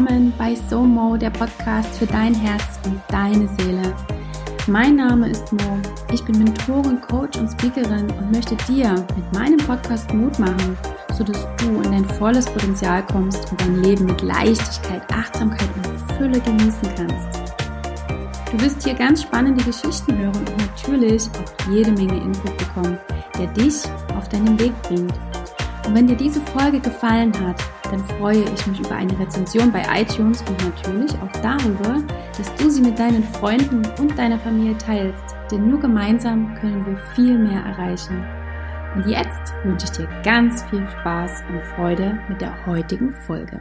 willkommen bei SOMO, der Podcast für dein Herz und deine Seele. Mein Name ist Mo. Ich bin Mentorin, Coach und Speakerin und möchte dir mit meinem Podcast Mut machen, sodass du in dein volles Potenzial kommst und dein Leben mit Leichtigkeit, Achtsamkeit und Fülle genießen kannst. Du wirst hier ganz spannende Geschichten hören und natürlich auch jede Menge Input bekommen, der dich auf deinen Weg bringt. Und wenn dir diese Folge gefallen hat, dann freue ich mich über eine Rezension bei iTunes und natürlich auch darüber, dass du sie mit deinen Freunden und deiner Familie teilst, denn nur gemeinsam können wir viel mehr erreichen. Und jetzt wünsche ich dir ganz viel Spaß und Freude mit der heutigen Folge.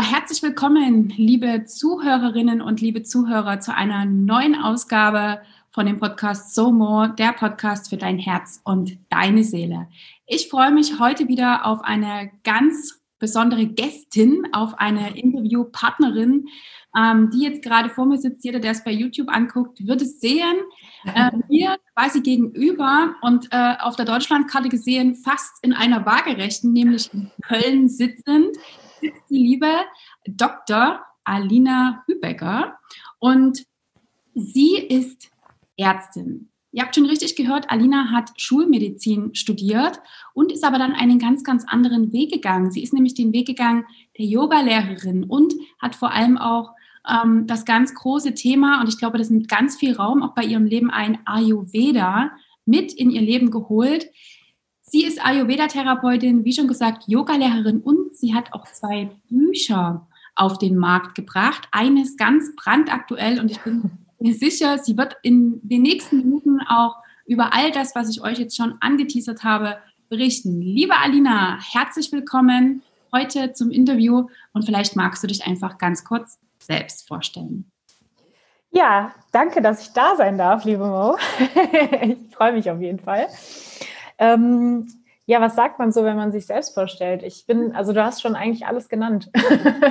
Herzlich willkommen, liebe Zuhörerinnen und liebe Zuhörer, zu einer neuen Ausgabe von dem Podcast So More, der Podcast für dein Herz und deine Seele. Ich freue mich heute wieder auf eine ganz besondere Gästin, auf eine Interviewpartnerin, ähm, die jetzt gerade vor mir sitzt. Jeder, der es bei YouTube anguckt, wird es sehen. Äh, mir quasi gegenüber und äh, auf der Deutschlandkarte gesehen fast in einer waagerechten, nämlich in Köln sitzend, sitzt die liebe Dr. Alina Hübecker. Und sie ist Ärztin. Ihr habt schon richtig gehört, Alina hat Schulmedizin studiert und ist aber dann einen ganz, ganz anderen Weg gegangen. Sie ist nämlich den Weg gegangen der Yoga-Lehrerin und hat vor allem auch ähm, das ganz große Thema, und ich glaube, das nimmt ganz viel Raum auch bei ihrem Leben ein, Ayurveda mit in ihr Leben geholt. Sie ist Ayurveda-Therapeutin, wie schon gesagt, Yoga-Lehrerin und sie hat auch zwei Bücher auf den Markt gebracht. Eines ganz brandaktuell und ich bin mir sicher, sie wird in den nächsten Minuten auch über all das, was ich euch jetzt schon angeteasert habe, berichten. Liebe Alina, herzlich willkommen heute zum Interview und vielleicht magst du dich einfach ganz kurz selbst vorstellen. Ja, danke, dass ich da sein darf, liebe Mo. ich freue mich auf jeden Fall. Ähm, ja, was sagt man so, wenn man sich selbst vorstellt? Ich bin, also du hast schon eigentlich alles genannt.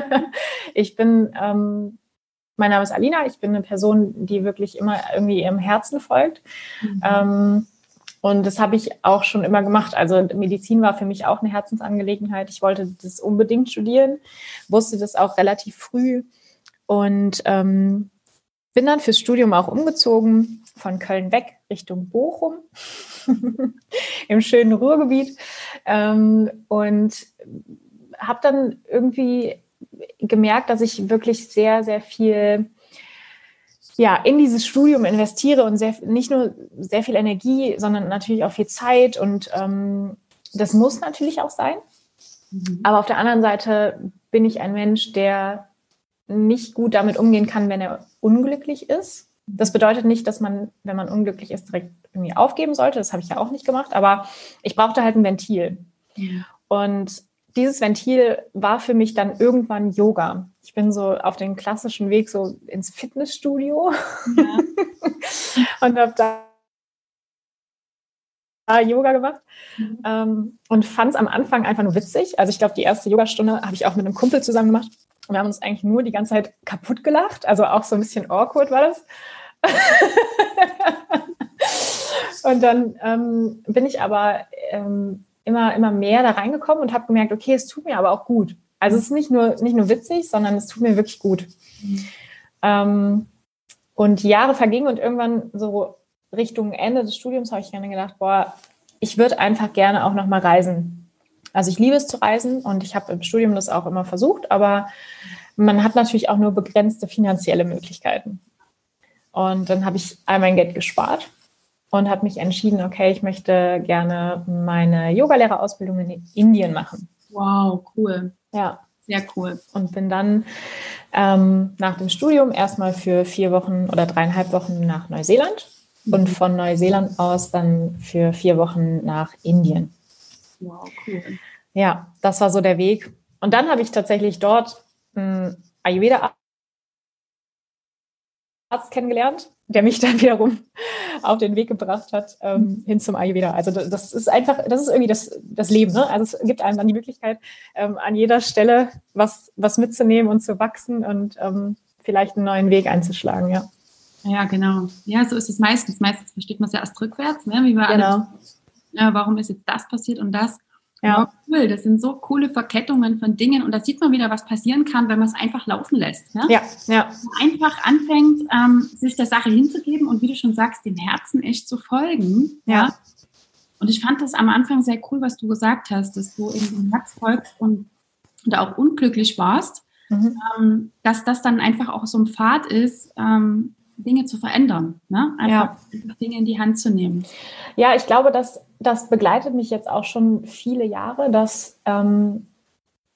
ich bin ähm, mein Name ist Alina, ich bin eine Person, die wirklich immer irgendwie ihrem Herzen folgt. Mhm. Ähm, und das habe ich auch schon immer gemacht. Also Medizin war für mich auch eine Herzensangelegenheit. Ich wollte das unbedingt studieren, wusste das auch relativ früh und ähm, bin dann fürs Studium auch umgezogen von Köln weg Richtung Bochum im schönen Ruhrgebiet ähm, und habe dann irgendwie gemerkt, dass ich wirklich sehr, sehr viel ja, in dieses Studium investiere und sehr, nicht nur sehr viel Energie, sondern natürlich auch viel Zeit. Und ähm, das muss natürlich auch sein. Mhm. Aber auf der anderen Seite bin ich ein Mensch, der nicht gut damit umgehen kann, wenn er unglücklich ist. Das bedeutet nicht, dass man, wenn man unglücklich ist, direkt irgendwie aufgeben sollte. Das habe ich ja auch nicht gemacht. Aber ich brauchte halt ein Ventil. Ja. Und dieses Ventil war für mich dann irgendwann Yoga. Ich bin so auf den klassischen Weg so ins Fitnessstudio ja. und habe da Yoga gemacht mhm. ähm, und fand es am Anfang einfach nur witzig. Also ich glaube, die erste Yogastunde habe ich auch mit einem Kumpel zusammen gemacht. Und wir haben uns eigentlich nur die ganze Zeit kaputt gelacht. Also auch so ein bisschen awkward war das. und dann ähm, bin ich aber ähm, immer, immer mehr da reingekommen und habe gemerkt, okay, es tut mir aber auch gut. Also es ist nicht nur, nicht nur witzig, sondern es tut mir wirklich gut. Mhm. Ähm, und Jahre vergingen und irgendwann so Richtung Ende des Studiums habe ich gerne gedacht, boah, ich würde einfach gerne auch nochmal reisen. Also ich liebe es zu reisen und ich habe im Studium das auch immer versucht, aber man hat natürlich auch nur begrenzte finanzielle Möglichkeiten. Und dann habe ich all mein Geld gespart und habe mich entschieden, okay, ich möchte gerne meine Yogalehrerausbildung in Indien machen. Wow, cool. Ja. Sehr cool. Und bin dann ähm, nach dem Studium erstmal für vier Wochen oder dreieinhalb Wochen nach Neuseeland mhm. und von Neuseeland aus dann für vier Wochen nach Indien. Wow, cool. Ja, das war so der Weg. Und dann habe ich tatsächlich dort einen Ayurveda Arzt kennengelernt, der mich dann wiederum auf den Weg gebracht hat ähm, hin zum Ayurveda. Also das ist einfach, das ist irgendwie das, das Leben. Ne? Also es gibt einem dann die Möglichkeit, ähm, an jeder Stelle was, was mitzunehmen und zu wachsen und ähm, vielleicht einen neuen Weg einzuschlagen, ja. Ja, genau. Ja, so ist es meistens. Meistens versteht man es ja erst rückwärts, ne? wie wir genau. alle, ja, warum ist jetzt das passiert und das. Ja. cool. Das sind so coole Verkettungen von Dingen und da sieht man wieder, was passieren kann, wenn man es einfach laufen lässt. Ne? Ja, ja. Einfach anfängt, ähm, sich der Sache hinzugeben und wie du schon sagst, dem Herzen echt zu folgen. Ja. ja. Und ich fand das am Anfang sehr cool, was du gesagt hast, dass du in dem Herz folgst und da auch unglücklich warst, mhm. ähm, dass das dann einfach auch so ein Pfad ist, ähm, Dinge zu verändern, ne? einfach ja. Dinge in die Hand zu nehmen. Ja, ich glaube, dass das begleitet mich jetzt auch schon viele Jahre, dass ähm,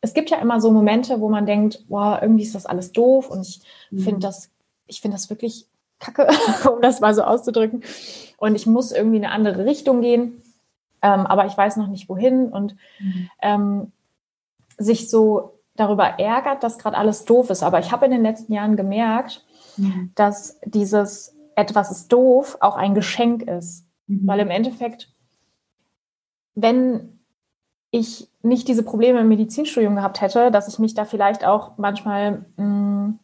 es gibt ja immer so Momente, wo man denkt, wow, irgendwie ist das alles doof und ich mhm. finde das, ich finde das wirklich kacke, um das mal so auszudrücken. Und ich muss irgendwie in eine andere Richtung gehen, ähm, aber ich weiß noch nicht wohin und mhm. ähm, sich so darüber ärgert, dass gerade alles doof ist. Aber ich habe in den letzten Jahren gemerkt, mhm. dass dieses etwas ist doof auch ein Geschenk ist. Mhm. Weil im Endeffekt, wenn ich nicht diese Probleme im Medizinstudium gehabt hätte, dass ich mich da vielleicht auch manchmal mh, mm,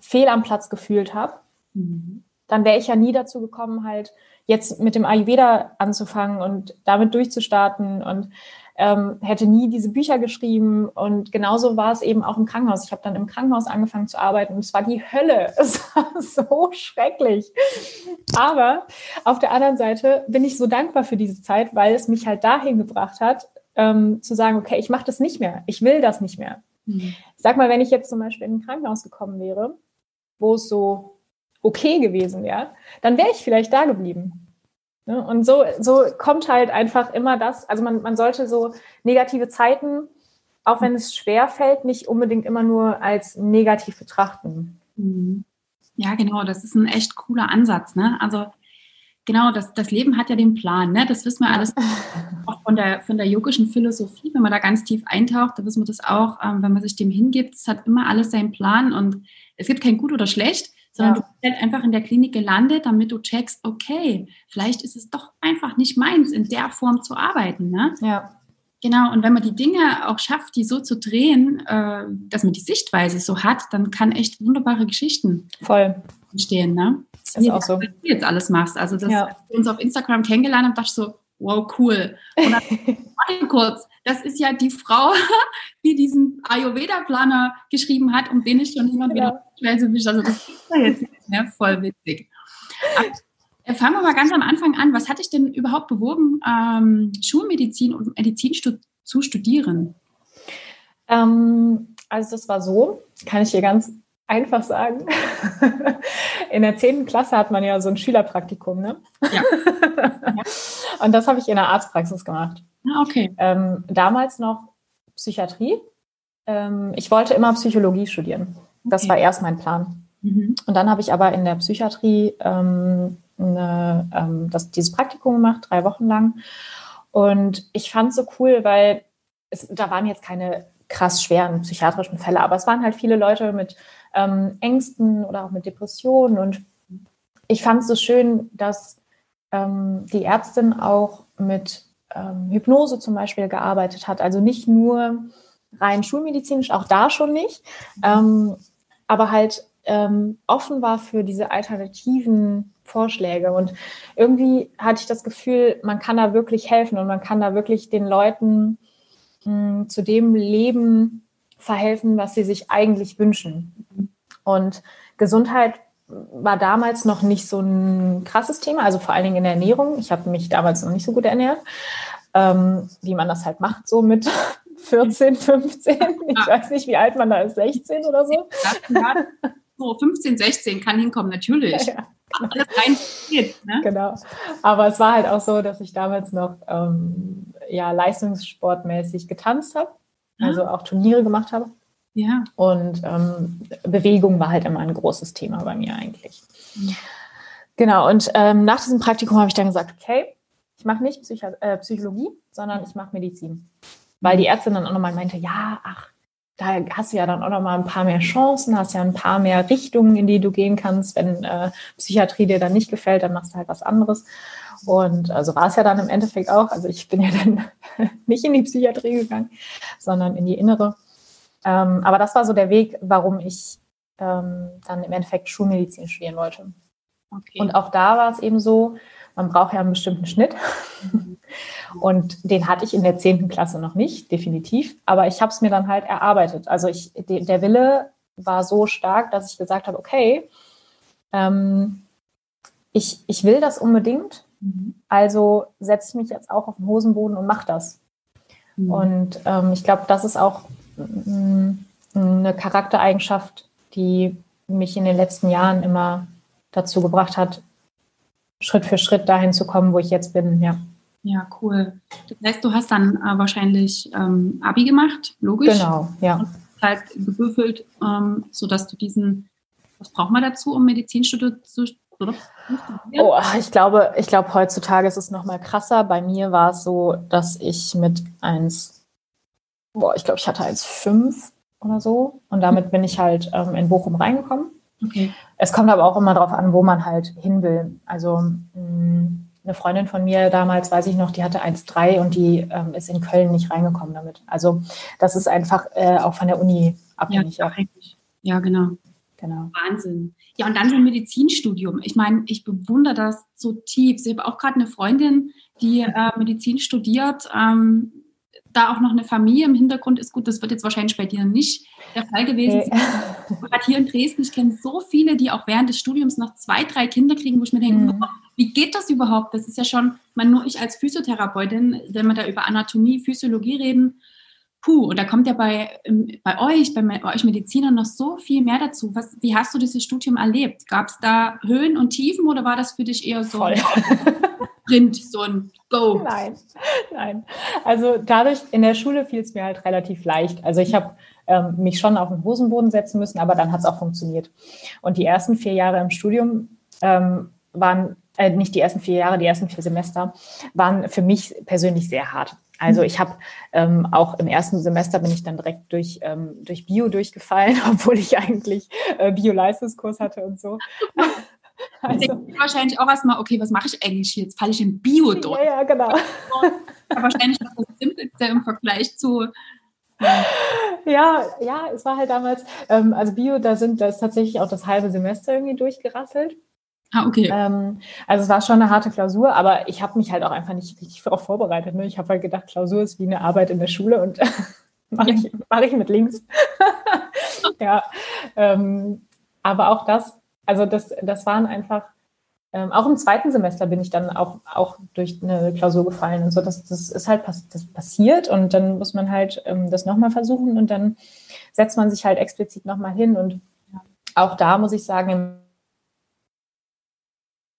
fehl am Platz gefühlt habe, mhm. dann wäre ich ja nie dazu gekommen, halt jetzt mit dem Ayurveda anzufangen und damit durchzustarten und ähm, hätte nie diese Bücher geschrieben. Und genauso war es eben auch im Krankenhaus. Ich habe dann im Krankenhaus angefangen zu arbeiten und es war die Hölle. Es war so schrecklich. Aber auf der anderen Seite bin ich so dankbar für diese Zeit, weil es mich halt dahin gebracht hat, ähm, zu sagen, okay, ich mache das nicht mehr. Ich will das nicht mehr. Mhm. Sag mal, wenn ich jetzt zum Beispiel in ein Krankenhaus gekommen wäre, wo es so okay gewesen wäre, dann wäre ich vielleicht da geblieben. Ne? Und so, so kommt halt einfach immer das, also man, man sollte so negative Zeiten, auch wenn es schwer fällt, nicht unbedingt immer nur als negativ betrachten. Mhm. Ja, genau, das ist ein echt cooler Ansatz. Ne? Also genau, das, das Leben hat ja den Plan. Ne? Das wissen wir alles auch von der, von der yogischen Philosophie. Wenn man da ganz tief eintaucht, da wissen wir das auch, ähm, wenn man sich dem hingibt. Es hat immer alles seinen Plan und es gibt kein Gut oder Schlecht sondern ja. du bist halt einfach in der Klinik gelandet, damit du checkst, okay, vielleicht ist es doch einfach nicht meins, in der Form zu arbeiten. Ne? Ja. Genau, und wenn man die Dinge auch schafft, die so zu drehen, äh, dass man die Sichtweise so hat, dann kann echt wunderbare Geschichten Voll. entstehen. Ne? Das ist auch so. Was du jetzt alles machst. Also, das ja. wir uns auf Instagram kennengelernt haben, dachte so, wow, cool. Und dann, kurz, das ist ja die Frau, die diesen Ayurveda-Planer geschrieben hat, um den ich schon immer wieder genau. Also das ist ja jetzt ne? voll witzig. Aber äh, fangen wir mal ganz am Anfang an. Was hat dich denn überhaupt bewogen, ähm, Schulmedizin und Medizin stu zu studieren? Ähm, also das war so, kann ich dir ganz einfach sagen. In der 10. Klasse hat man ja so ein Schülerpraktikum, ne? Ja. Und das habe ich in der Arztpraxis gemacht. Ah, okay. Ähm, damals noch Psychiatrie. Ähm, ich wollte immer Psychologie studieren. Das okay. war erst mein Plan. Mhm. Und dann habe ich aber in der Psychiatrie ähm, eine, ähm, das, dieses Praktikum gemacht, drei Wochen lang. Und ich fand es so cool, weil es, da waren jetzt keine krass schweren psychiatrischen Fälle, aber es waren halt viele Leute mit ähm, Ängsten oder auch mit Depressionen. Und ich fand es so schön, dass ähm, die Ärztin auch mit ähm, Hypnose zum Beispiel gearbeitet hat. Also nicht nur rein schulmedizinisch, auch da schon nicht, ähm, aber halt ähm, offen war für diese alternativen Vorschläge. Und irgendwie hatte ich das Gefühl, man kann da wirklich helfen und man kann da wirklich den Leuten mh, zu dem Leben verhelfen, was sie sich eigentlich wünschen. Und Gesundheit war damals noch nicht so ein krasses Thema, also vor allen Dingen in der Ernährung. Ich habe mich damals noch nicht so gut ernährt, ähm, wie man das halt macht, so mit 14, 15. Ich weiß nicht, wie alt man da ist, 16 oder so. so 15, 16 kann hinkommen, natürlich. Ja, ja. Genau. Alles rein geht, ne? Genau. Aber es war halt auch so, dass ich damals noch ähm, ja, leistungssportmäßig getanzt habe, also auch Turniere gemacht habe. Ja. Und ähm, Bewegung war halt immer ein großes Thema bei mir eigentlich. Ja. Genau, und ähm, nach diesem Praktikum habe ich dann gesagt, okay, ich mache nicht Psycho äh, Psychologie, sondern ich mache Medizin. Weil die Ärztin dann auch nochmal meinte, ja, ach, da hast du ja dann auch nochmal ein paar mehr Chancen, hast ja ein paar mehr Richtungen, in die du gehen kannst. Wenn äh, Psychiatrie dir dann nicht gefällt, dann machst du halt was anderes. Und also war es ja dann im Endeffekt auch. Also ich bin ja dann nicht in die Psychiatrie gegangen, sondern in die innere. Ähm, aber das war so der Weg, warum ich ähm, dann im Endeffekt Schulmedizin studieren wollte. Okay. Und auch da war es eben so, man braucht ja einen bestimmten Schnitt. Mhm. Und den hatte ich in der 10. Klasse noch nicht, definitiv. Aber ich habe es mir dann halt erarbeitet. Also ich, der Wille war so stark, dass ich gesagt habe, okay, ähm, ich, ich will das unbedingt. Mhm. Also setze ich mich jetzt auch auf den Hosenboden und mache das. Mhm. Und ähm, ich glaube, das ist auch eine Charaktereigenschaft, die mich in den letzten Jahren immer dazu gebracht hat, Schritt für Schritt dahin zu kommen, wo ich jetzt bin, ja. Ja, cool. Das heißt, du hast dann äh, wahrscheinlich ähm, Abi gemacht, logisch. Genau, ja. Und halt gewürfelt, ähm, sodass du diesen, was braucht man dazu, um Medizinstudium zu studieren? Oh, ich glaube, ich glaube, heutzutage ist es noch mal krasser. Bei mir war es so, dass ich mit 1, boah, ich glaube, ich hatte 1,5 oder so. Und damit bin ich halt ähm, in Bochum reingekommen. Okay. Es kommt aber auch immer darauf an, wo man halt hin will. Also mh, mm, eine Freundin von mir damals, weiß ich noch, die hatte 1,3 und die ähm, ist in Köln nicht reingekommen damit. Also das ist einfach äh, auch von der Uni abhängig. Ja, abhängig. ja genau. genau. Wahnsinn. Ja, und dann so ein Medizinstudium. Ich meine, ich bewundere das so tief. Ich habe auch gerade eine Freundin, die äh, Medizin studiert. Ähm, da auch noch eine Familie im Hintergrund ist, gut, das wird jetzt wahrscheinlich bei dir nicht der Fall gewesen sein. Gerade hier in Dresden, ich kenne so viele, die auch während des Studiums noch zwei, drei Kinder kriegen, wo ich mir denke, mhm. oh, wie geht das überhaupt? Das ist ja schon, man, nur ich als Physiotherapeutin, wenn wir da über Anatomie, Physiologie reden, puh, und da kommt ja bei, bei euch, bei, bei euch Medizinern noch so viel mehr dazu. Was, wie hast du dieses Studium erlebt? Gab es da Höhen und Tiefen oder war das für dich eher so? Voll. Sprint, so ein Go. Nein, nein. Also dadurch, in der Schule fiel es mir halt relativ leicht. Also ich habe ähm, mich schon auf den Hosenboden setzen müssen, aber dann hat es auch funktioniert. Und die ersten vier Jahre im Studium ähm, waren, äh, nicht die ersten vier Jahre, die ersten vier Semester, waren für mich persönlich sehr hart. Also ich habe ähm, auch im ersten Semester bin ich dann direkt durch, ähm, durch Bio durchgefallen, obwohl ich eigentlich äh, Bio-Leistungskurs hatte und so. Also, denke wahrscheinlich auch erstmal, okay, was mache ich eigentlich jetzt? Falle ich in Bio durch? Ja, ja, genau. Wahrscheinlich das Simpelste im Vergleich zu. Ja, ja, es war halt damals, ähm, also Bio, da sind, da ist tatsächlich auch das halbe Semester irgendwie durchgerasselt. Ah, okay. Ähm, also es war schon eine harte Klausur, aber ich habe mich halt auch einfach nicht richtig darauf vorbereitet. Ne? Ich habe halt gedacht, Klausur ist wie eine Arbeit in der Schule und mache ich, mach ich mit links. ja, ähm, aber auch das also das, das waren einfach, ähm, auch im zweiten Semester bin ich dann auch, auch durch eine Klausur gefallen und so. Das, das ist halt pass das passiert und dann muss man halt ähm, das nochmal versuchen und dann setzt man sich halt explizit nochmal hin. Und auch da muss ich sagen,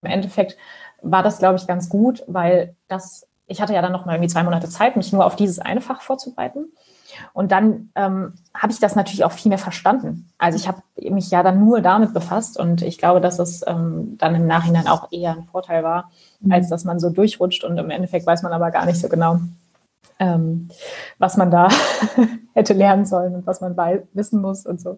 im Endeffekt war das, glaube ich, ganz gut, weil das, ich hatte ja dann nochmal irgendwie zwei Monate Zeit, mich nur auf dieses eine Fach vorzubereiten. Und dann ähm, habe ich das natürlich auch viel mehr verstanden. Also ich habe mich ja dann nur damit befasst und ich glaube, dass es ähm, dann im Nachhinein auch eher ein Vorteil war, mhm. als dass man so durchrutscht und im Endeffekt weiß man aber gar nicht so genau, ähm, was man da hätte lernen sollen und was man wissen muss und so.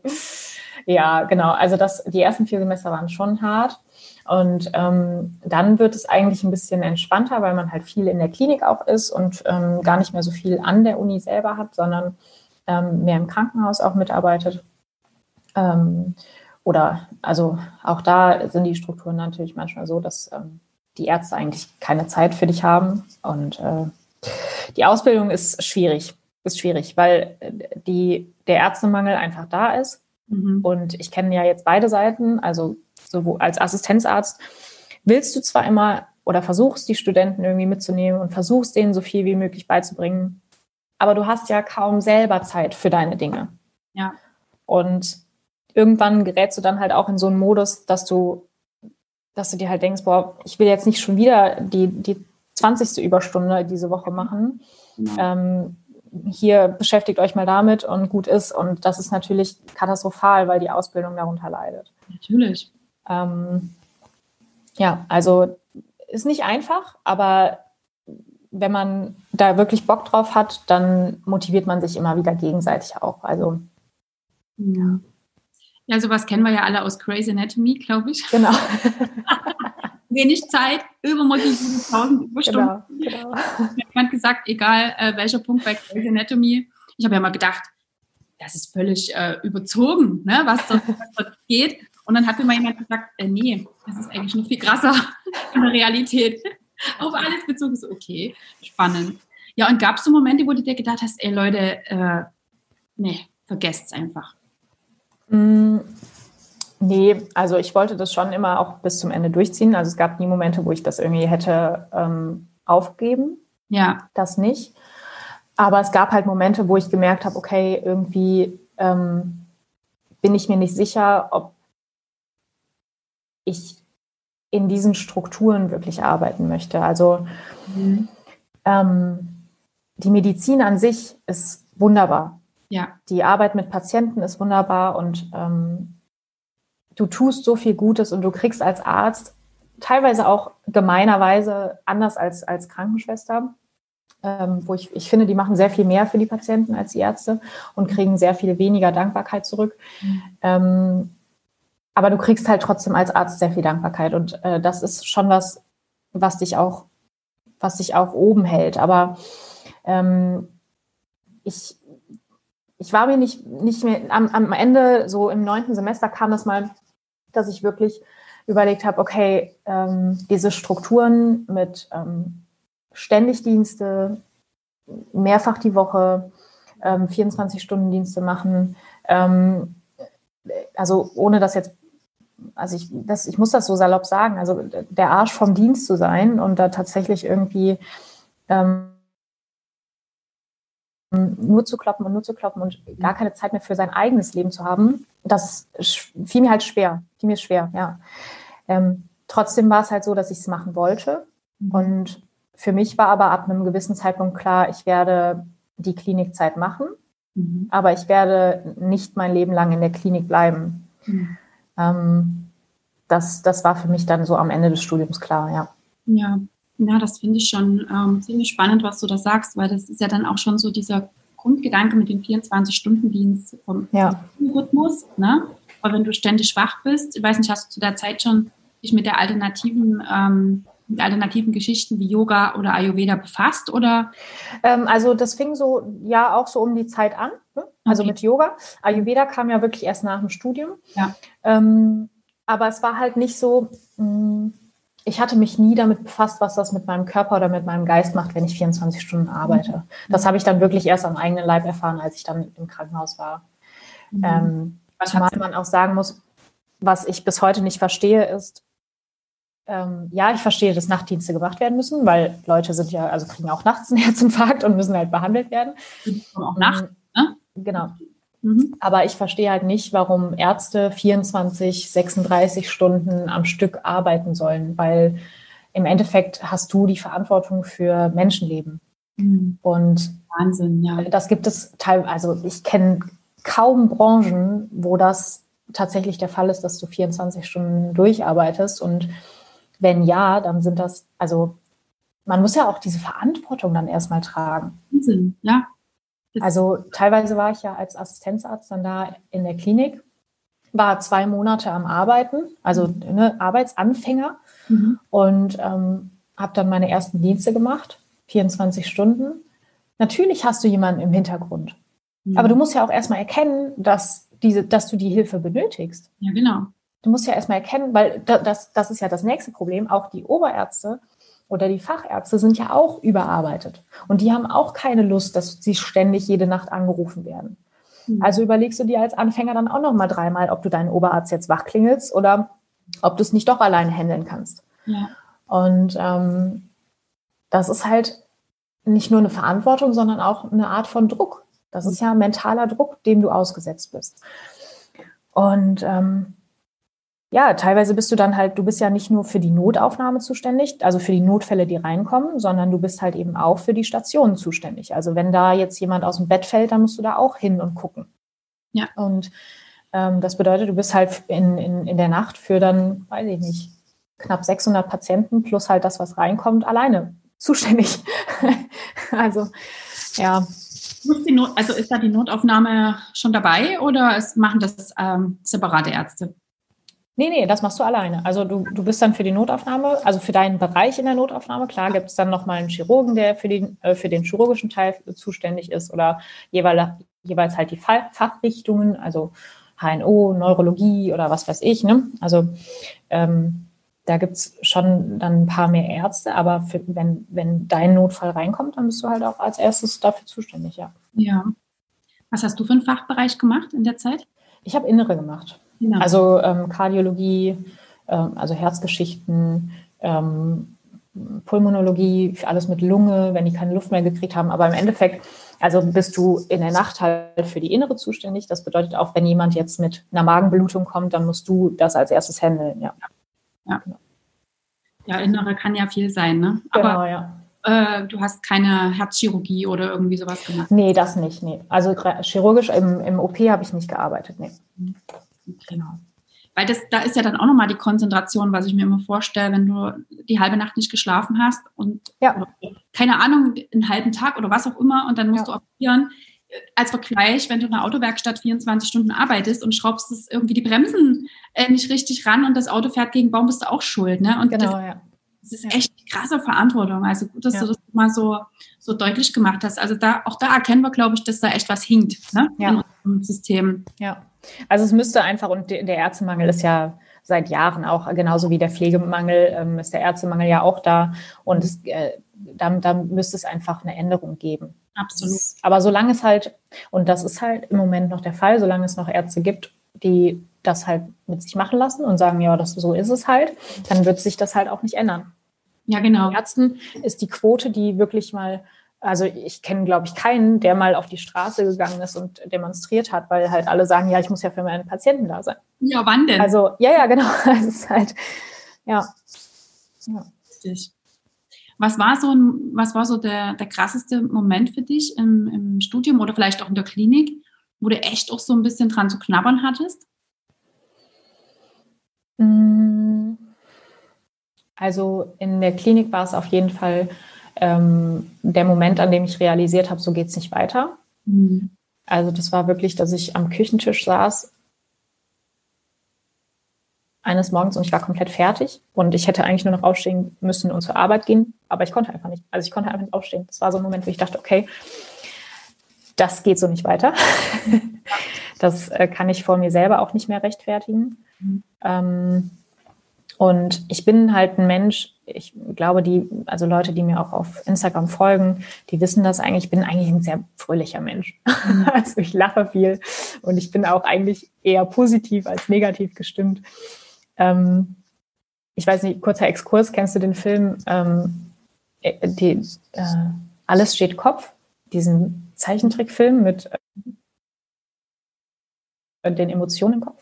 Ja, genau. Also das, die ersten vier Semester waren schon hart. Und ähm, dann wird es eigentlich ein bisschen entspannter, weil man halt viel in der Klinik auch ist und ähm, gar nicht mehr so viel an der Uni selber hat, sondern ähm, mehr im Krankenhaus auch mitarbeitet. Ähm, oder also auch da sind die Strukturen natürlich manchmal so, dass ähm, die Ärzte eigentlich keine Zeit für dich haben. Und äh, die Ausbildung ist schwierig, ist schwierig, weil äh, die, der Ärztemangel einfach da ist. Mhm. Und ich kenne ja jetzt beide Seiten, also so als Assistenzarzt willst du zwar immer oder versuchst die Studenten irgendwie mitzunehmen und versuchst denen so viel wie möglich beizubringen, aber du hast ja kaum selber Zeit für deine Dinge. Ja. Und irgendwann gerätst du dann halt auch in so einen Modus, dass du, dass du dir halt denkst, boah, ich will jetzt nicht schon wieder die, die 20. Überstunde diese Woche machen. Ja. Ähm, hier beschäftigt euch mal damit und gut ist. Und das ist natürlich katastrophal, weil die Ausbildung darunter leidet. Natürlich. Ähm, ja, also ist nicht einfach, aber wenn man da wirklich Bock drauf hat, dann motiviert man sich immer wieder gegenseitig auch. Also ja. Ja, sowas kennen wir ja alle aus Crazy Anatomy, glaube ich. Genau. Wenig Zeit, übermotiviert, tausend Überstunden. Genau, genau. Jemand gesagt, egal äh, welcher Punkt bei Crazy Anatomy. Ich habe ja mal gedacht, das ist völlig äh, überzogen, ne, was dort, was dort geht. Und dann hat mir mal jemand gesagt, äh, nee, das ist eigentlich noch viel krasser in der Realität. Auf alles bezogen so, okay, spannend. Ja, und gab es so Momente, wo du dir gedacht hast, ey Leute, äh, nee, vergesst es einfach? Mm, nee, also ich wollte das schon immer auch bis zum Ende durchziehen. Also es gab nie Momente, wo ich das irgendwie hätte ähm, aufgeben. Ja. Das nicht. Aber es gab halt Momente, wo ich gemerkt habe, okay, irgendwie ähm, bin ich mir nicht sicher, ob ich in diesen Strukturen wirklich arbeiten möchte. Also mhm. ähm, die Medizin an sich ist wunderbar. Ja. Die Arbeit mit Patienten ist wunderbar und ähm, du tust so viel Gutes und du kriegst als Arzt teilweise auch gemeinerweise anders als als Krankenschwester, ähm, wo ich, ich finde, die machen sehr viel mehr für die Patienten als die Ärzte und kriegen sehr viel weniger Dankbarkeit zurück. Mhm. Aber du kriegst halt trotzdem als Arzt sehr viel Dankbarkeit und äh, das ist schon was, was dich auch, was dich auch oben hält. Aber ähm, ich, ich war mir nicht, nicht mehr am, am Ende, so im neunten Semester kam das mal, dass ich wirklich überlegt habe, okay, ähm, diese Strukturen mit ähm, Ständigdienste, mehrfach die Woche, ähm, 24-Stunden-Dienste machen, ähm, also ohne das jetzt also ich, das, ich muss das so salopp sagen, also der Arsch vom Dienst zu sein und da tatsächlich irgendwie ähm, nur zu kloppen und nur zu kloppen und gar keine Zeit mehr für sein eigenes Leben zu haben, das fiel mir halt schwer, fiel mir schwer, ja. Ähm, trotzdem war es halt so, dass ich es machen wollte mhm. und für mich war aber ab einem gewissen Zeitpunkt klar, ich werde die Klinikzeit machen, mhm. aber ich werde nicht mein Leben lang in der Klinik bleiben. Mhm. Ähm, das, das war für mich dann so am Ende des Studiums klar, ja. Ja, ja das finde ich schon ähm, ziemlich spannend, was du da sagst, weil das ist ja dann auch schon so dieser Grundgedanke mit dem 24-Stunden-Dienst vom ja. Rhythmus. Ne? Weil wenn du ständig wach bist, ich weiß nicht, hast du zu der Zeit schon dich mit der alternativen ähm, mit alternativen Geschichten wie Yoga oder Ayurveda befasst oder? Ähm, also das fing so ja auch so um die Zeit an. Also okay. mit Yoga. Ayurveda kam ja wirklich erst nach dem Studium. Ja. Ähm, aber es war halt nicht so, mm, ich hatte mich nie damit befasst, was das mit meinem Körper oder mit meinem Geist macht, wenn ich 24 Stunden arbeite. Das habe ich dann wirklich erst am eigenen Leib erfahren, als ich dann im Krankenhaus war. Mhm. Ähm, zumal man auch sagen muss, was ich bis heute nicht verstehe, ist, ähm, ja, ich verstehe, dass Nachtdienste gemacht werden müssen, weil Leute sind ja, also kriegen auch nachts einen Herzinfarkt und müssen halt behandelt werden. Und auch nachts, ne? Genau. Mhm. Aber ich verstehe halt nicht, warum Ärzte 24, 36 Stunden am Stück arbeiten sollen, weil im Endeffekt hast du die Verantwortung für Menschenleben. Mhm. Und Wahnsinn, ja. Das gibt es teilweise, also ich kenne kaum Branchen, wo das tatsächlich der Fall ist, dass du 24 Stunden durcharbeitest. Und wenn ja, dann sind das, also man muss ja auch diese Verantwortung dann erstmal tragen. Wahnsinn, ja. Also teilweise war ich ja als Assistenzarzt dann da in der Klinik, war zwei Monate am Arbeiten, also mhm. ne, Arbeitsanfänger mhm. und ähm, habe dann meine ersten Dienste gemacht, 24 Stunden. Natürlich hast du jemanden im Hintergrund, mhm. aber du musst ja auch erstmal erkennen, dass, diese, dass du die Hilfe benötigst. Ja, genau. Du musst ja erstmal erkennen, weil das, das ist ja das nächste Problem, auch die Oberärzte oder die Fachärzte sind ja auch überarbeitet. Und die haben auch keine Lust, dass sie ständig jede Nacht angerufen werden. Mhm. Also überlegst du dir als Anfänger dann auch noch mal dreimal, ob du deinen Oberarzt jetzt wachklingelst oder ob du es nicht doch alleine handeln kannst. Ja. Und ähm, das ist halt nicht nur eine Verantwortung, sondern auch eine Art von Druck. Das ist ja mentaler Druck, dem du ausgesetzt bist. Und ähm, ja, teilweise bist du dann halt, du bist ja nicht nur für die Notaufnahme zuständig, also für die Notfälle, die reinkommen, sondern du bist halt eben auch für die Stationen zuständig. Also wenn da jetzt jemand aus dem Bett fällt, dann musst du da auch hin und gucken. Ja. Und ähm, das bedeutet, du bist halt in, in, in der Nacht für dann, weiß ich nicht, knapp 600 Patienten plus halt das, was reinkommt, alleine zuständig. also, ja. Also ist da die Notaufnahme schon dabei oder machen das ähm, separate Ärzte? Nee, nee, das machst du alleine. Also du, du bist dann für die Notaufnahme, also für deinen Bereich in der Notaufnahme. Klar gibt es dann nochmal einen Chirurgen, der für, den, äh, für den chirurgischen Teil zuständig ist oder jeweils, jeweils halt die Fachrichtungen, also HNO, Neurologie oder was weiß ich. Ne? Also ähm, da gibt es schon dann ein paar mehr Ärzte, aber für, wenn, wenn dein Notfall reinkommt, dann bist du halt auch als erstes dafür zuständig, ja. Ja. Was hast du für einen Fachbereich gemacht in der Zeit? Ich habe Innere gemacht. Genau. Also ähm, Kardiologie, ähm, also Herzgeschichten, ähm, Pulmonologie, alles mit Lunge, wenn die keine Luft mehr gekriegt haben. Aber im Endeffekt, also bist du in der Nacht halt für die Innere zuständig. Das bedeutet auch, wenn jemand jetzt mit einer Magenblutung kommt, dann musst du das als erstes handeln, ja. Ja, ja Innere kann ja viel sein, ne? Genau, Aber ja. Äh, du hast keine Herzchirurgie oder irgendwie sowas gemacht? Nee, das nicht, nee. Also chirurgisch im, im OP habe ich nicht gearbeitet, nee. Genau. Weil das, da ist ja dann auch nochmal die Konzentration, was ich mir immer vorstelle, wenn du die halbe Nacht nicht geschlafen hast und ja. keine Ahnung, einen halben Tag oder was auch immer und dann musst ja. du operieren. Als Vergleich, wenn du in der Autowerkstatt 24 Stunden arbeitest und schraubst es irgendwie die Bremsen äh, nicht richtig ran und das Auto fährt gegen Baum, bist du auch schuld. Ne? Und genau, das, ja. Das ist echt krasse Verantwortung. Also gut, dass ja. du das mal so, so deutlich gemacht hast. Also da, auch da erkennen wir, glaube ich, dass da echt was hinkt ne? ja. im System. Ja. Also es müsste einfach, und der Ärztemangel ist ja seit Jahren auch, genauso wie der Pflegemangel, ähm, ist der Ärztemangel ja auch da. Und es, äh, da, da müsste es einfach eine Änderung geben. Absolut. Aber solange es halt, und das ist halt im Moment noch der Fall, solange es noch Ärzte gibt, die das halt mit sich machen lassen und sagen, ja, das, so ist es halt, dann wird sich das halt auch nicht ändern. Ja, genau. Bei Ärzten ist die Quote, die wirklich mal also ich kenne, glaube ich, keinen, der mal auf die Straße gegangen ist und demonstriert hat, weil halt alle sagen, ja, ich muss ja für meine Patienten da sein. Ja, wann denn? Also, ja, ja, genau. Es ist halt, ja. ja. Richtig. Was war so, ein, was war so der, der krasseste Moment für dich im, im Studium oder vielleicht auch in der Klinik, wo du echt auch so ein bisschen dran zu knabbern hattest? Mm. Also in der Klinik war es auf jeden Fall ähm, der Moment, an dem ich realisiert habe, so geht es nicht weiter. Mhm. Also das war wirklich, dass ich am Küchentisch saß eines Morgens und ich war komplett fertig und ich hätte eigentlich nur noch aufstehen müssen und zur Arbeit gehen, aber ich konnte einfach nicht. Also ich konnte einfach nicht aufstehen. Das war so ein Moment, wo ich dachte, okay, das geht so nicht weiter. das äh, kann ich vor mir selber auch nicht mehr rechtfertigen. Mhm. Ähm, und ich bin halt ein Mensch, ich glaube, die, also Leute, die mir auch auf Instagram folgen, die wissen das eigentlich, ich bin eigentlich ein sehr fröhlicher Mensch. Mhm. Also ich lache viel und ich bin auch eigentlich eher positiv als negativ gestimmt. Ähm, ich weiß nicht, kurzer Exkurs, kennst du den Film ähm, äh, die, äh, Alles steht Kopf, diesen Zeichentrickfilm mit äh, den Emotionen im Kopf?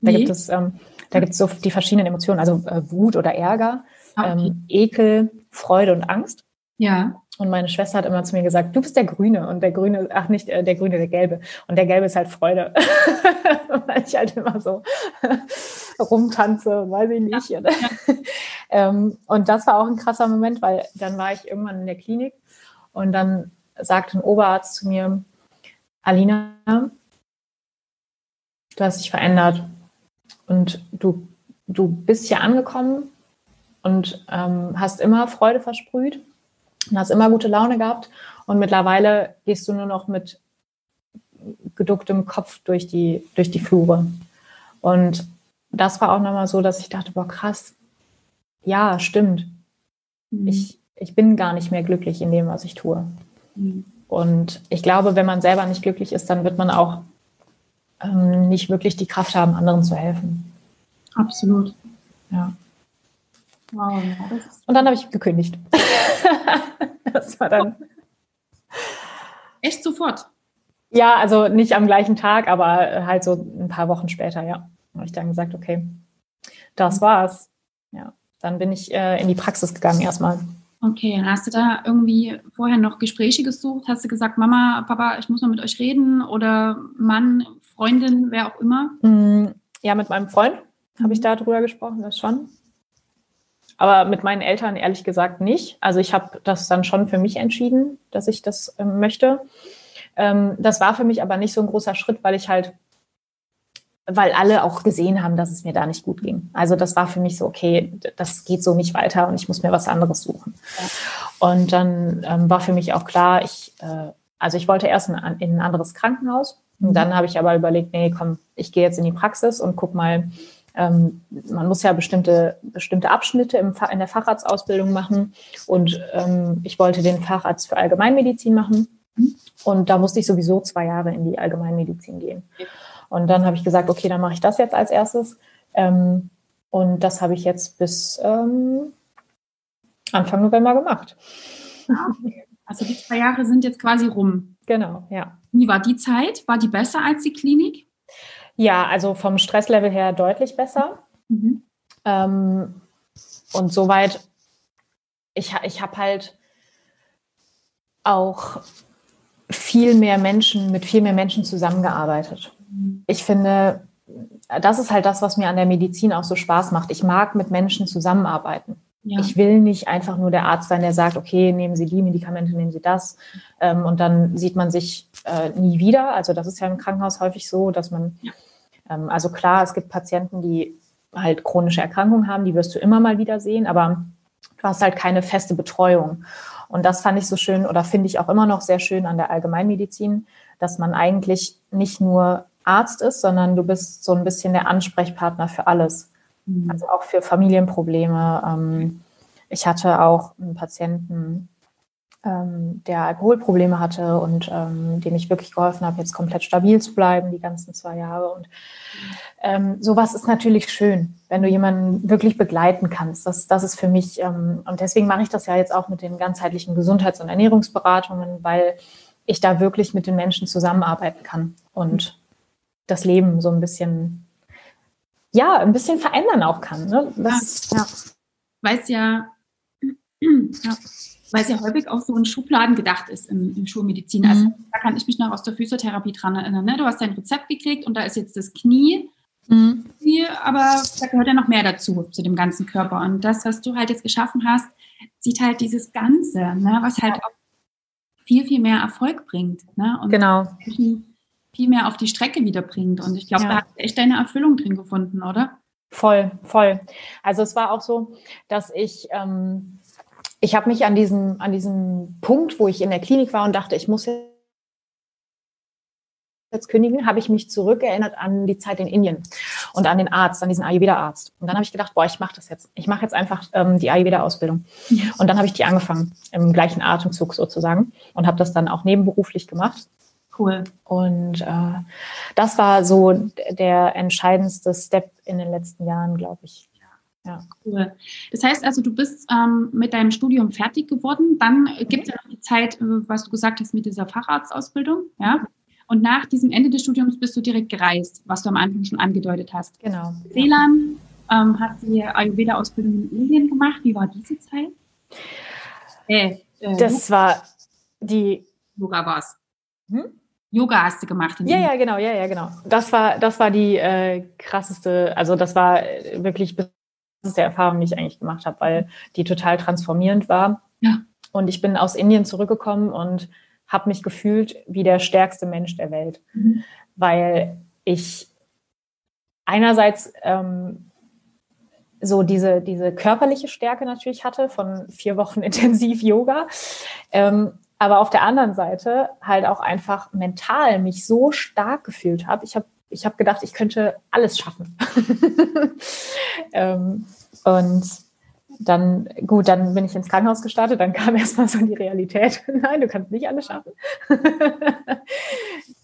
Da nee. gibt es ähm, da gibt es so die verschiedenen Emotionen, also äh, Wut oder Ärger, ah, okay. ähm, Ekel, Freude und Angst. Ja. Und meine Schwester hat immer zu mir gesagt, du bist der Grüne und der Grüne, ach nicht äh, der Grüne, der Gelbe. Und der Gelbe ist halt Freude. Weil ich halt immer so rumtanze, weiß ich nicht. Ja. ähm, und das war auch ein krasser Moment, weil dann war ich irgendwann in der Klinik und dann sagte ein Oberarzt zu mir, Alina, du hast dich verändert. Und du, du bist hier angekommen und ähm, hast immer Freude versprüht und hast immer gute Laune gehabt. Und mittlerweile gehst du nur noch mit geducktem Kopf durch die, durch die Flure. Und das war auch nochmal so, dass ich dachte, boah, krass, ja, stimmt. Mhm. Ich, ich bin gar nicht mehr glücklich in dem, was ich tue. Und ich glaube, wenn man selber nicht glücklich ist, dann wird man auch ähm, nicht wirklich die Kraft haben, anderen zu helfen. Absolut. Ja. Wow, Und dann habe ich gekündigt. das war dann. Echt sofort? Ja, also nicht am gleichen Tag, aber halt so ein paar Wochen später, ja. Habe ich dann gesagt, okay, das war's. Ja, dann bin ich äh, in die Praxis gegangen erstmal. Okay, hast du da irgendwie vorher noch Gespräche gesucht? Hast du gesagt, Mama, Papa, ich muss mal mit euch reden? Oder Mann, Freundin, wer auch immer? Mm, ja, mit meinem Freund habe ich mhm. da drüber gesprochen, das schon. Aber mit meinen Eltern ehrlich gesagt nicht. Also ich habe das dann schon für mich entschieden, dass ich das ähm, möchte. Ähm, das war für mich aber nicht so ein großer Schritt, weil ich halt, weil alle auch gesehen haben, dass es mir da nicht gut ging. Also das war für mich so, okay, das geht so nicht weiter und ich muss mir was anderes suchen. Ja. Und dann ähm, war für mich auch klar, ich, äh, also ich wollte erst in, in ein anderes Krankenhaus und dann habe ich aber überlegt, nee, komm, ich gehe jetzt in die Praxis und guck mal, ähm, man muss ja bestimmte, bestimmte Abschnitte im, in der Facharztausbildung machen. Und ähm, ich wollte den Facharzt für Allgemeinmedizin machen. Und da musste ich sowieso zwei Jahre in die Allgemeinmedizin gehen. Und dann habe ich gesagt, okay, dann mache ich das jetzt als erstes. Ähm, und das habe ich jetzt bis ähm, Anfang November gemacht. Ah, also die zwei Jahre sind jetzt quasi rum. Genau, ja. Wie war die Zeit? War die besser als die Klinik? Ja, also vom Stresslevel her deutlich besser. Mhm. Ähm, und soweit, ich, ich habe halt auch viel mehr Menschen, mit viel mehr Menschen zusammengearbeitet. Ich finde, das ist halt das, was mir an der Medizin auch so Spaß macht. Ich mag mit Menschen zusammenarbeiten. Ja. Ich will nicht einfach nur der Arzt sein, der sagt, okay, nehmen Sie die Medikamente, nehmen Sie das. Ähm, und dann sieht man sich äh, nie wieder. Also das ist ja im Krankenhaus häufig so, dass man, ja. ähm, also klar, es gibt Patienten, die halt chronische Erkrankungen haben, die wirst du immer mal wieder sehen, aber du hast halt keine feste Betreuung. Und das fand ich so schön oder finde ich auch immer noch sehr schön an der Allgemeinmedizin, dass man eigentlich nicht nur Arzt ist, sondern du bist so ein bisschen der Ansprechpartner für alles. Mhm. Also auch für Familienprobleme. Ähm, ich hatte auch einen Patienten, ähm, der Alkoholprobleme hatte und ähm, dem ich wirklich geholfen habe, jetzt komplett stabil zu bleiben, die ganzen zwei Jahre. Und ähm, sowas ist natürlich schön, wenn du jemanden wirklich begleiten kannst. Das, das ist für mich, ähm, und deswegen mache ich das ja jetzt auch mit den ganzheitlichen Gesundheits- und Ernährungsberatungen, weil ich da wirklich mit den Menschen zusammenarbeiten kann und das Leben so ein bisschen, ja, ein bisschen verändern auch kann. Ne? Das, ja, ja. Weiß ja, ja weil es ja häufig auch so in Schubladen gedacht ist in, in Schulmedizin. Also mhm. da kann ich mich noch aus der Physiotherapie dran erinnern. Ne? Du hast dein Rezept gekriegt und da ist jetzt das Knie. Mhm. Aber da gehört ja noch mehr dazu, zu dem ganzen Körper. Und das, was du halt jetzt geschaffen hast, sieht halt dieses Ganze, ne? was halt auch viel, viel mehr Erfolg bringt. Ne? Und genau. Viel mehr auf die Strecke wiederbringt. Und ich glaube, ja. da hast du echt deine Erfüllung drin gefunden, oder? Voll, voll. Also es war auch so, dass ich ähm, ich habe mich an diesem, an diesem Punkt, wo ich in der Klinik war und dachte, ich muss jetzt kündigen, habe ich mich zurückerinnert an die Zeit in Indien und an den Arzt, an diesen Ayurveda-Arzt. Und dann habe ich gedacht, boah, ich mache das jetzt. Ich mache jetzt einfach ähm, die Ayurveda-Ausbildung. Und dann habe ich die angefangen, im gleichen Atemzug sozusagen und habe das dann auch nebenberuflich gemacht. Cool. Und äh, das war so der entscheidendste Step in den letzten Jahren, glaube ich. Ja, cool. Das heißt also, du bist ähm, mit deinem Studium fertig geworden. Dann gibt es ja noch die Zeit, äh, was du gesagt hast, mit dieser Facharztausbildung. Ja. Und nach diesem Ende des Studiums bist du direkt gereist, was du am Anfang schon angedeutet hast. Genau. Seeland ähm, hat die Ayurveda-Ausbildung in Indien gemacht. Wie war diese Zeit? Äh, äh, das war die. Yoga war es. Hm? Yoga hast du gemacht. ja, ja, genau, ja, ja, genau. Das war, das war die äh, krasseste, also das war äh, wirklich der Erfahrung, die ich eigentlich gemacht habe, weil die total transformierend war. Ja. Und ich bin aus Indien zurückgekommen und habe mich gefühlt wie der stärkste Mensch der Welt, mhm. weil ich einerseits ähm, so diese, diese körperliche Stärke natürlich hatte von vier Wochen intensiv Yoga, ähm, aber auf der anderen Seite halt auch einfach mental mich so stark gefühlt habe. Ich habe ich habe gedacht, ich könnte alles schaffen. ähm, und dann, gut, dann bin ich ins Krankenhaus gestartet, dann kam erstmal so die Realität. Nein, du kannst nicht alles schaffen.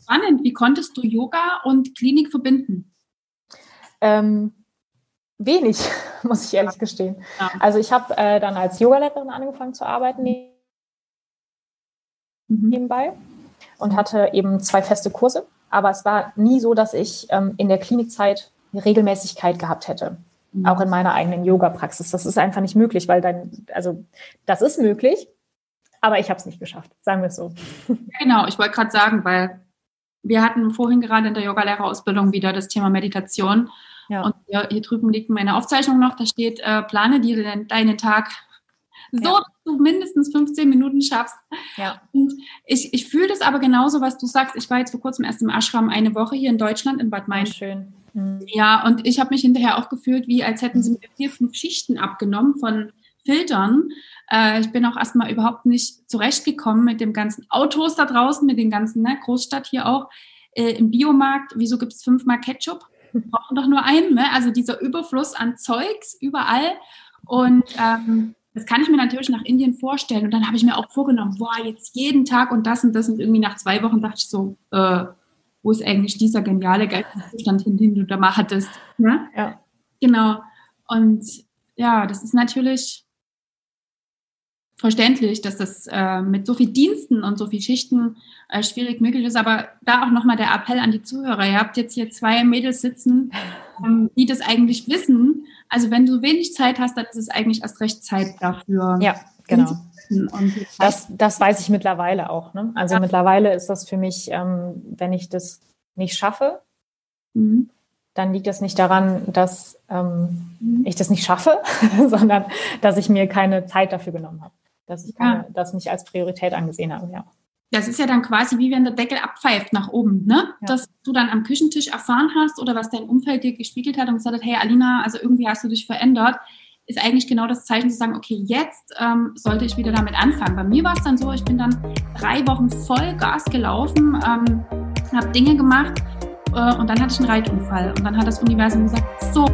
Spannend. Wie konntest du Yoga und Klinik verbinden? Ähm, wenig, muss ich ehrlich gestehen. Ja. Also ich habe äh, dann als Yogalehrerin angefangen zu arbeiten mhm. nebenbei und hatte eben zwei feste Kurse aber es war nie so, dass ich ähm, in der Klinikzeit eine Regelmäßigkeit gehabt hätte. Mhm. Auch in meiner eigenen Yoga-Praxis. Das ist einfach nicht möglich, weil dann, also das ist möglich, aber ich habe es nicht geschafft, sagen wir es so. Genau, ich wollte gerade sagen, weil wir hatten vorhin gerade in der Yogalehrerausbildung wieder das Thema Meditation. Ja. Und hier, hier, drüben liegt meine Aufzeichnung noch, da steht, äh, plane dir deinen Tag so, ja. dass du mindestens 15 Minuten schaffst. Ja. Und ich, ich fühle das aber genauso, was du sagst. Ich war jetzt vor kurzem erst im Ashram eine Woche hier in Deutschland, in Bad Main. Schön. Mhm. Ja, und ich habe mich hinterher auch gefühlt, wie als hätten sie mir vier, fünf Schichten abgenommen von Filtern. Äh, ich bin auch erstmal überhaupt nicht zurechtgekommen mit dem ganzen Autos da draußen, mit den ganzen, ne, Großstadt hier auch, äh, im Biomarkt. Wieso gibt es fünfmal Ketchup? brauchen doch nur einen, ne? Also dieser Überfluss an Zeugs überall. Und ähm, das kann ich mir natürlich nach Indien vorstellen. Und dann habe ich mir auch vorgenommen, boah, jetzt jeden Tag und das und das. Und irgendwie nach zwei Wochen dachte ich so, äh, wo ist eigentlich dieser geniale Geisteszustand hin, den du da mal hattest? Ne? Ja. Genau. Und ja, das ist natürlich verständlich, dass das äh, mit so viel Diensten und so viel Schichten äh, schwierig möglich ist. Aber da auch nochmal der Appell an die Zuhörer. Ihr habt jetzt hier zwei Mädels sitzen, ähm, die das eigentlich wissen. Also wenn du wenig Zeit hast, dann ist es eigentlich erst recht Zeit dafür. Ja, genau. das, das weiß ich mittlerweile auch. Ne? Also ja. mittlerweile ist das für mich, ähm, wenn ich das nicht schaffe, mhm. dann liegt das nicht daran, dass ähm, mhm. ich das nicht schaffe, sondern dass ich mir keine Zeit dafür genommen habe dass ich keine, ja. das nicht als Priorität angesehen habe, ja. Das ist ja dann quasi wie wenn der Deckel abpfeift nach oben, ne? Ja. Dass du dann am Küchentisch erfahren hast oder was dein Umfeld dir gespiegelt hat und gesagt hat, hey Alina, also irgendwie hast du dich verändert, ist eigentlich genau das Zeichen zu sagen, okay, jetzt ähm, sollte ich wieder damit anfangen. Bei mir war es dann so, ich bin dann drei Wochen voll Gas gelaufen, ähm, habe Dinge gemacht äh, und dann hatte ich einen Reitunfall und dann hat das Universum gesagt, so,